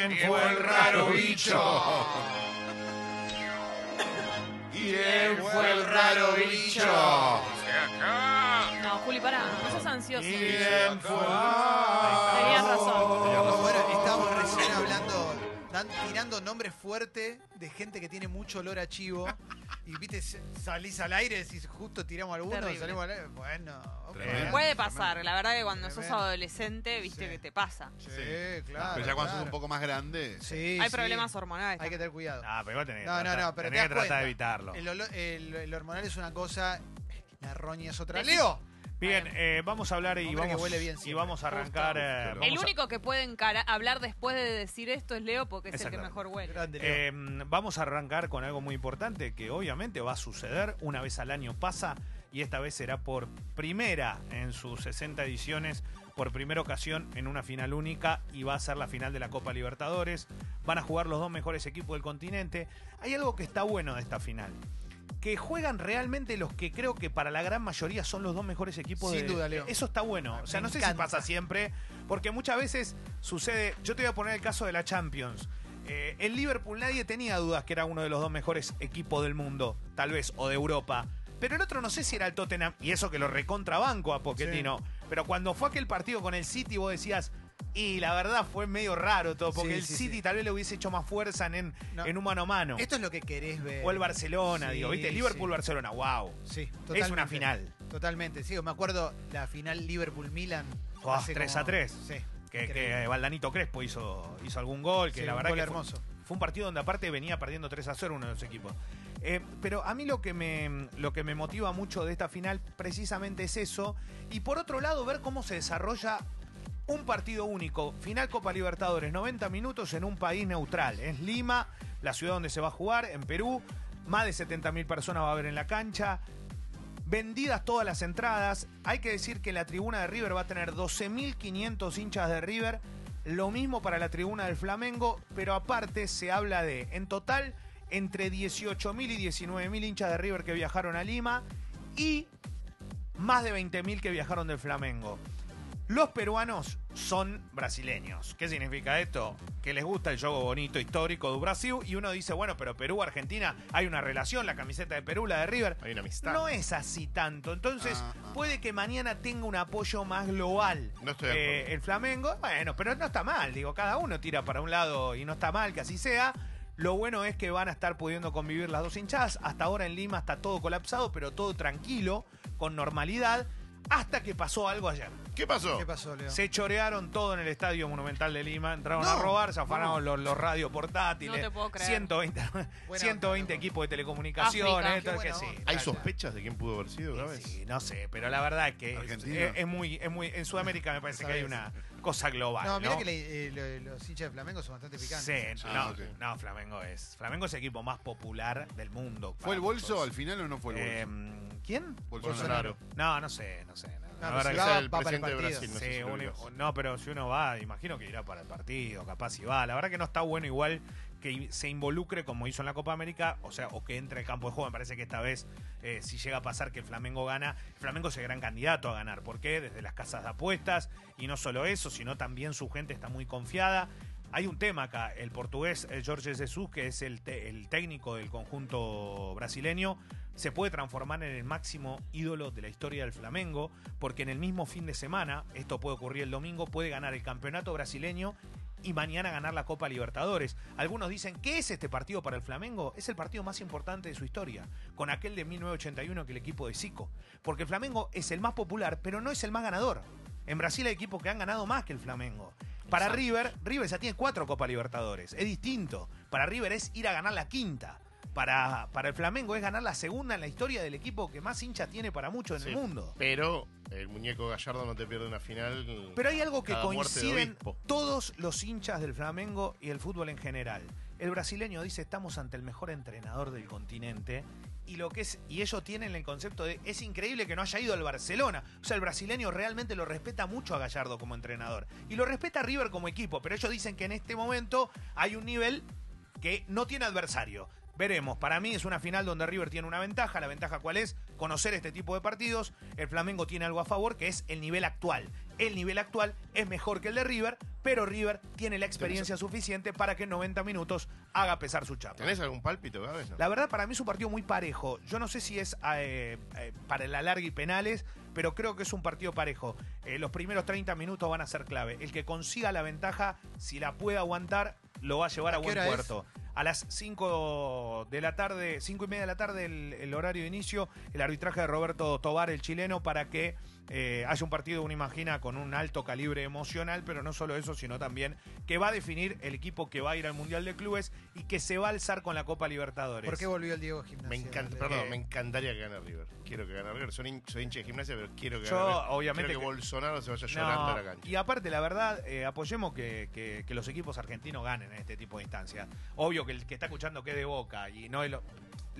¿Quién fue el raro bicho? ¿Quién fue el raro bicho? No, Juli, pará, no sos ansioso. ¿Quién fue? Tenías razón. Dan- tirando nombres fuertes de gente que tiene mucho olor a chivo. Y viste, salís al aire, decís, justo tiramos alguno, Terrible. salimos al aire. Bueno, ok. Tremendo. Puede pasar, la verdad que cuando sos Tremendo. adolescente, viste Sí. que te pasa. Sí, Sí. claro. Pero ya cuando sos claro. un poco más grande. Sí, Hay sí. problemas hormonales. Hay que tener cuidado. Ah, pero vos tenés que No, no, tratar, no, pero te tenés das que tratar cuenta. de evitarlo. El, olo- el- el hormonal es una cosa, la roña es otra. ¡Leo! Bien, eh, vamos a hablar y Hombre que vamos, huele bien y siempre. vamos a arrancar. Justo. eh, El a- único que puede encara- hablar después de decir esto es Leo porque es el que Exactamente. mejor huele. Grande, Leo. Eh, vamos a arrancar con algo muy importante que obviamente va a suceder una vez al año pasa y esta vez será por primera en sus 60 ediciones, por primera ocasión en una final única y va a ser la final de la Copa Libertadores. Van a jugar los dos mejores equipos del continente. Hay algo que está bueno de esta final. Que juegan realmente los que creo que para la gran mayoría son los dos mejores equipos Sin de- duda, Leo. Eso está bueno. O sea, Me no sé si pasa siempre, porque muchas veces sucede. Yo te voy a poner el caso de la Champions. Eh, el Liverpool nadie tenía dudas que era uno de los dos mejores equipos del mundo, tal vez, o de Europa. Pero el otro no sé si era el Tottenham, y eso que lo recontrabanco a Pochettino. Pero cuando fue aquel partido con el City, vos decías, y la verdad fue medio raro todo, porque Sí, el sí, City sí. tal vez le hubiese hecho más fuerza en, No. en un mano a mano. Esto es lo que querés ver. O el Barcelona, Sí, digo, ¿viste? sí. Liverpool-Barcelona, wow. Sí, Es totalmente. una final. Totalmente, sí. Me acuerdo la final Liverpool-Milan. Oh, hace 3 como- a 3. Sí. Que, increíble. que Valdanito Crespo hizo, hizo algún gol, que Sí, la un verdad gol que fue- hermoso. Fue, un partido donde aparte venía perdiendo 3 a 0 uno de los equipos. Eh, pero a mí lo que, me, lo que me motiva mucho de esta final precisamente es eso. Y por otro lado, ver cómo se desarrolla un partido único. Final Copa Libertadores, 90 minutos en un país neutral. Es Lima, la ciudad donde se va a jugar, en Perú. Más de 70.000 personas va a haber en la cancha. Vendidas todas las entradas. Hay que decir que la tribuna de River va a tener 12.500 hinchas de River. Lo mismo para la tribuna del Flamengo, pero aparte se habla de, en total, entre 18.000 y 19.000 hinchas de River que viajaron a Lima y más de 20.000 que viajaron del Flamengo. Los peruanos son brasileños. ¿Qué significa esto? Que les gusta el juego bonito, histórico de Brasil. Y uno dice, bueno, pero Perú-Argentina hay una relación, la camiseta de Perú, la de River. Hay una amistad. No es así tanto. Entonces, Ah, ah. puede que mañana tenga un apoyo más global. No estoy de eh, el Flamengo, bueno, pero no está mal. Digo, cada uno tira para un lado y no está mal que así sea. Lo bueno es que van a estar pudiendo convivir las dos hinchadas. Hasta ahora en Lima está todo colapsado, pero todo tranquilo, con normalidad, hasta que pasó algo ayer. ¿Qué pasó? ¿Qué pasó, Leo? Se chorearon todo en el Estadio Monumental de Lima, entraron a robar, se afanaron los, los radios portátiles. No te puedo creer. 120, Buena 120 onda, equipos de telecomunicaciones, África. es que buena sí. ¿Hay sospechas de quién pudo haber sido, ¿sabes? Sí, no sé, pero la verdad es que es, Argentina. es- es muy, es muy, en Sudamérica me parece que hay una cosa global. No, No, mira que le- eh, lo- los hinchas de Flamengo son bastante picantes. Sí, Ah, no, ok. no, Flamengo es. Flamengo es el equipo más popular del mundo. ¿Fue el bolso muchos. al final o no fue el bolso? Eh, ¿Quién? Bolsonaro. No, no sé, no sé. no, No, la pero verdad si que va, es el va para el presidente de partido. Brasil, no sé Sí, si lo uno- ubicas. no, pero si uno va, imagino que irá para el partido, capaz si va. La verdad que no está bueno igual que se involucre como hizo en la Copa América, o sea, o que entre al campo de juego. Me parece que esta vez, eh, si llega a pasar que el Flamengo gana, el Flamengo es el gran candidato a ganar. ¿Por qué? Desde las casas de apuestas, y no solo eso, sino también su gente está muy confiada. Hay un tema acá, el portugués el Jorge Jesus, que es el, el técnico del conjunto brasileño, se puede transformar en el máximo ídolo de la historia del Flamengo, porque en el mismo fin de semana, esto puede ocurrir el domingo, puede ganar el campeonato brasileño y mañana ganar la Copa Libertadores. Algunos dicen, ¿qué es este partido para el Flamengo? Es el partido más importante de su historia, con aquel de 1981 que el equipo de Zico. Porque el Flamengo es el más popular, pero no es el más ganador. En Brasil hay equipos que han ganado más que el Flamengo. Para River, River ya tiene cuatro Copa Libertadores. Es distinto. Para River es ir a ganar la quinta. Para, para el Flamengo es ganar la segunda en la historia del equipo que más hincha tiene para muchos en Sí, el mundo. Pero el muñeco Gallardo no te pierde una final. Pero hay algo que coinciden todos los hinchas del Flamengo y el fútbol en general. El brasileño dice estamos ante el mejor entrenador del continente y lo que es y ellos tienen el concepto de es increíble que no haya ido al Barcelona. O sea, el brasileño realmente lo respeta mucho a Gallardo como entrenador y lo respeta a River como equipo, pero ellos dicen que en este momento hay un nivel que no tiene adversario. Veremos, para mí es una final donde River tiene una ventaja. La ventaja cuál es? Conocer este tipo de partidos. El Flamengo tiene algo a favor, que es el nivel actual. El nivel actual es mejor que el de River, pero River tiene la experiencia suficiente para que en 90 minutos haga pesar su chapa. ¿Tenés algún pálpito, Gávez? No? La verdad, para mí es un partido muy parejo. Yo no sé si es eh, eh, para el alargue y penales, pero creo que es un partido parejo. Eh, los primeros 30 minutos van a ser clave. El que consiga la ventaja, si la puede aguantar, lo va a llevar ¿A buen es? A las 5 de la tarde, 5 y media de la tarde, el, el horario de inicio, el arbitraje de Roberto Tobar, el chileno, para que eh, haya un partido, uno imagina, con un alto calibre emocional, pero no solo eso, sino también que va a definir el equipo que va a ir al Mundial de Clubes y que se va a alzar con la Copa Libertadores. ¿Por qué volvió el Diego Gimnasia? Me encanta, perdón, Eh. me encantaría que gane River. Quiero que gane River. Soy, hin- soy hincha de gimnasia, pero quiero que Yo, gane River. obviamente Quiero que, que- Bolsonaro se vaya llorando a la cancha. y aparte, la verdad, eh, apoyemos que, que- que los equipos argentinos ganen en este tipo de instancias. Obvio que el que está escuchando que de Boca y no lo,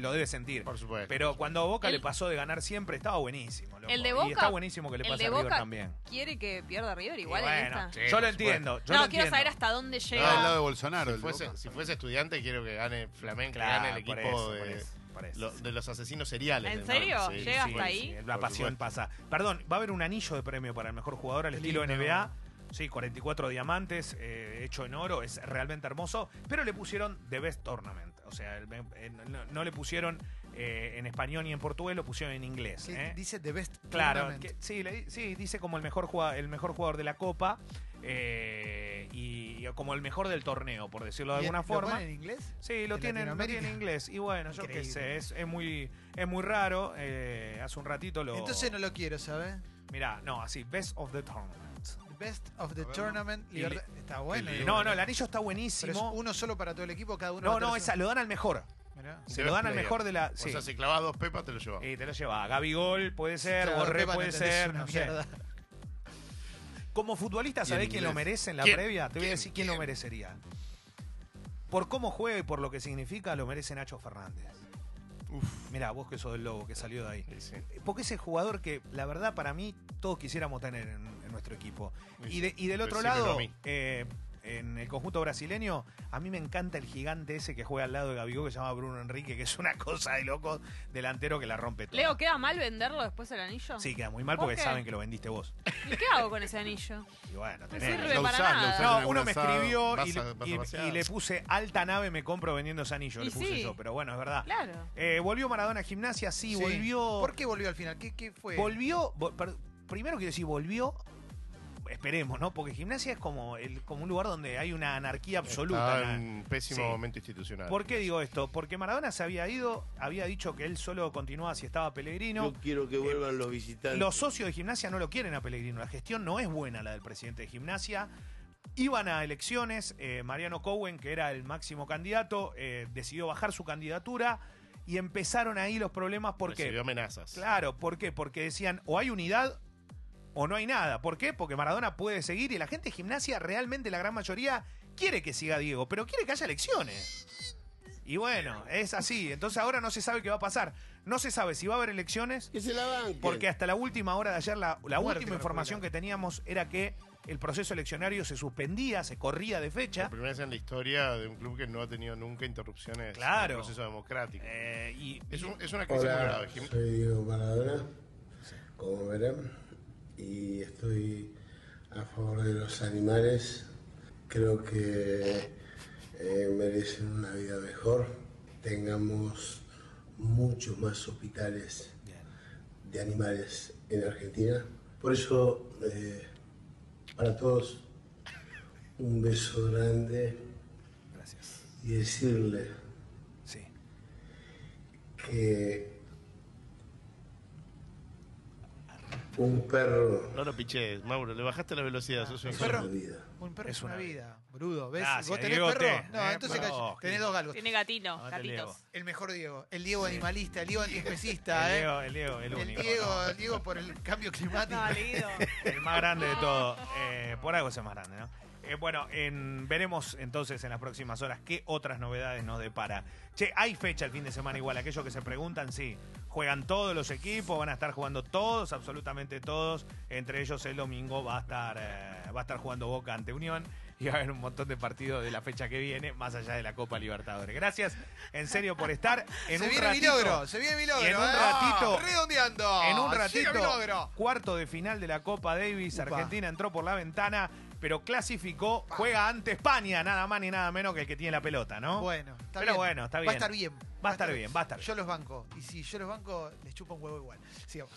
lo debe sentir. Por supuesto. Pero cuando a Boca El- le pasó de ganar siempre, estaba buenísimo. loco. El de Y Boca- está buenísimo que le pase de a River Boca también. quiere que pierda River Y igual en bueno, esta. Sí, yo lo entiendo. Yo no, lo quiero entiendo. saber hasta dónde Ah, al llega. lado de Bolsonaro. Si el fuese, Boca. si fuese estudiante, quiero que gane Flamengo, Claro, que gane el por equipo eso, de, eso, por eso. lo- de los asesinos seriales. ¿En serio? Sí, ¿Llega sí, hasta sí. ahí? La pasión pasa. Perdón, va a haber un anillo de premio para el mejor jugador al estilo lindo. NBA. Sí, 44 diamantes, eh, hecho en oro, es realmente hermoso. Pero le pusieron The Best Tournament. O sea, el- eh, no, no le pusieron eh, en español ni en portugués, lo pusieron en inglés. ¿Qué ¿eh? Dice The Best Claro, Tournament. que- sí, le- sí, dice como el mejor, jugua- el mejor jugador de la Copa eh, y como el mejor del torneo, por decirlo de ¿Y alguna ¿Lo forma. ponen en inglés? Sí, lo ¿En tienen, lo en inglés. Y bueno, yo qué sé, es, es muy, es muy raro. eh, hace un ratito lo. Entonces no lo quiero, ¿sabes? Mirá, no, así, Best of the Tournament. Best of the Tournament. Libertad- Está bueno. lindo. No, no, el anillo está Pero es buenísimo. uno solo para todo el equipo, cada uno. No, a no, tener esa su- lo dan al mejor. Mirá. Se lo dan al player. mejor de la. O Sí. sea, si clavas dos pepas, te lo llevas. Y te lo lleva. Gabigol puede ser, Claro, Borré Pepa, puede entendés ser, una no sé. mierda. Como futbolista, ¿sabés quién lo inglés. merece en la ¿Quién? previa? Te voy a ¿Quién? decir quién lo ¿Quién? merecería. Por cómo juega y por lo que significa, lo merece Nacho Fernández. Uf. Mirá, vos que sos del Lobo, que salió de ahí. Sí, sí. Porque es el jugador que, la verdad, para mí, todos quisiéramos tener en, en nuestro equipo. Y, de- y del otro lado, eh, en el conjunto brasileño, a mí me encanta el gigante ese que juega al lado de Gabigol, que se llama Bruno Enrique, que es una cosa de loco, delantero que la rompe toda. Leo, ¿queda mal venderlo después el anillo? Sí, queda muy mal ¿Por porque qué? saben que lo vendiste vos. ¿Y qué hago con ese anillo? Y bueno, No tenés. sirve Lo para usás, lo nada. usás. No, uno me escribió vas y, a- le- vas a y- pasear. y le puse alta nave me compro vendiendo ese anillo. Y le puse sí. yo, pero bueno, es verdad. Claro. Eh, volvió Maradona a gimnasia, sí, Sí. volvió. ¿Por qué volvió al final? ¿Qué, qué fue? Volvió. primero quiero decir, volvió. Esperemos, ¿no? Porque gimnasia es como, el, como un lugar donde hay una anarquía absoluta. Está un pésimo Sí. momento institucional. ¿Por qué digo esto? Porque Maradona se había ido, había dicho que él solo continuaba si estaba Pellegrino. Yo quiero que vuelvan los visitantes. Los socios de gimnasia no lo quieren a Pellegrino. La gestión no es buena la del presidente de gimnasia. Iban a elecciones. eh, Mariano Cowen, que era el máximo candidato, eh, decidió bajar su candidatura y empezaron ahí los problemas porque. Recibió amenazas. Claro, ¿por qué? Porque decían o hay unidad o no hay nada. ¿Por qué? Porque Maradona puede seguir y la gente de gimnasia, realmente la gran mayoría, quiere que siga Diego, pero quiere que haya elecciones. Y bueno, es así. Entonces ahora no se sabe qué va a pasar. No se sabe si va a haber elecciones, Que se la banquen. porque hasta la última hora de ayer, la, la última información que teníamos era que el proceso eleccionario se suspendía, se corría de fecha. Por primera vez en la historia de un club que no ha tenido nunca interrupciones Claro. en el proceso democrático. Eh, y, es, un- es una crisis muy grave. Soy Diego Maradona, como verán, y estoy a favor de los animales. Creo que eh, merecen una vida mejor. Tengamos muchos más hospitales de animales en Argentina. Por eso, eh, para todos, un beso grande Gracias. y decirle Sí. que un perro No lo piches, Mauro, le bajaste la velocidad. sos un es perro. una vida. Un perro Es una una vida, brudo. ¿Ves? Gracias, ¿Vos tenés Diegote. perro? No, Eh, entonces calla- tenés dos galgos. Tiene gatino, gatitos. El mejor Diego. El Diego animalista, el Diego antiespecista, El ¿eh? Diego, el Diego, el El único. Diego, ¿no? el Diego por el cambio climático. No. El más grande de todo. Eh, por algo es el más grande, ¿no? Eh, bueno, en- veremos entonces en las próximas horas qué otras novedades nos depara. Che, hay fecha el fin de semana igual. Aquellos que se preguntan, sí. Juegan todos los equipos, van a estar jugando todos, absolutamente todos. Entre ellos el domingo va a estar, eh, va a estar jugando Boca ante Unión. y va a haber un montón de partidos de la fecha que viene, más allá de la Copa Libertadores. Gracias, en serio, por estar. En se un viene ratito, mi logro, se viene mi logro. en un ¿eh? ratito- redondeando. En un ratito, cuarto de final de la Copa Davis. Upa. Argentina entró por la ventana, pero clasificó. Juega ante España, nada más ni nada menos que el que tiene la pelota, ¿no? Bueno, está Pero bien. bueno, está Va a bien. estar bien. Va a estar bien, va a estar bien. Yo los banco. Y si yo los banco, les chupo un huevo igual. Sigamos.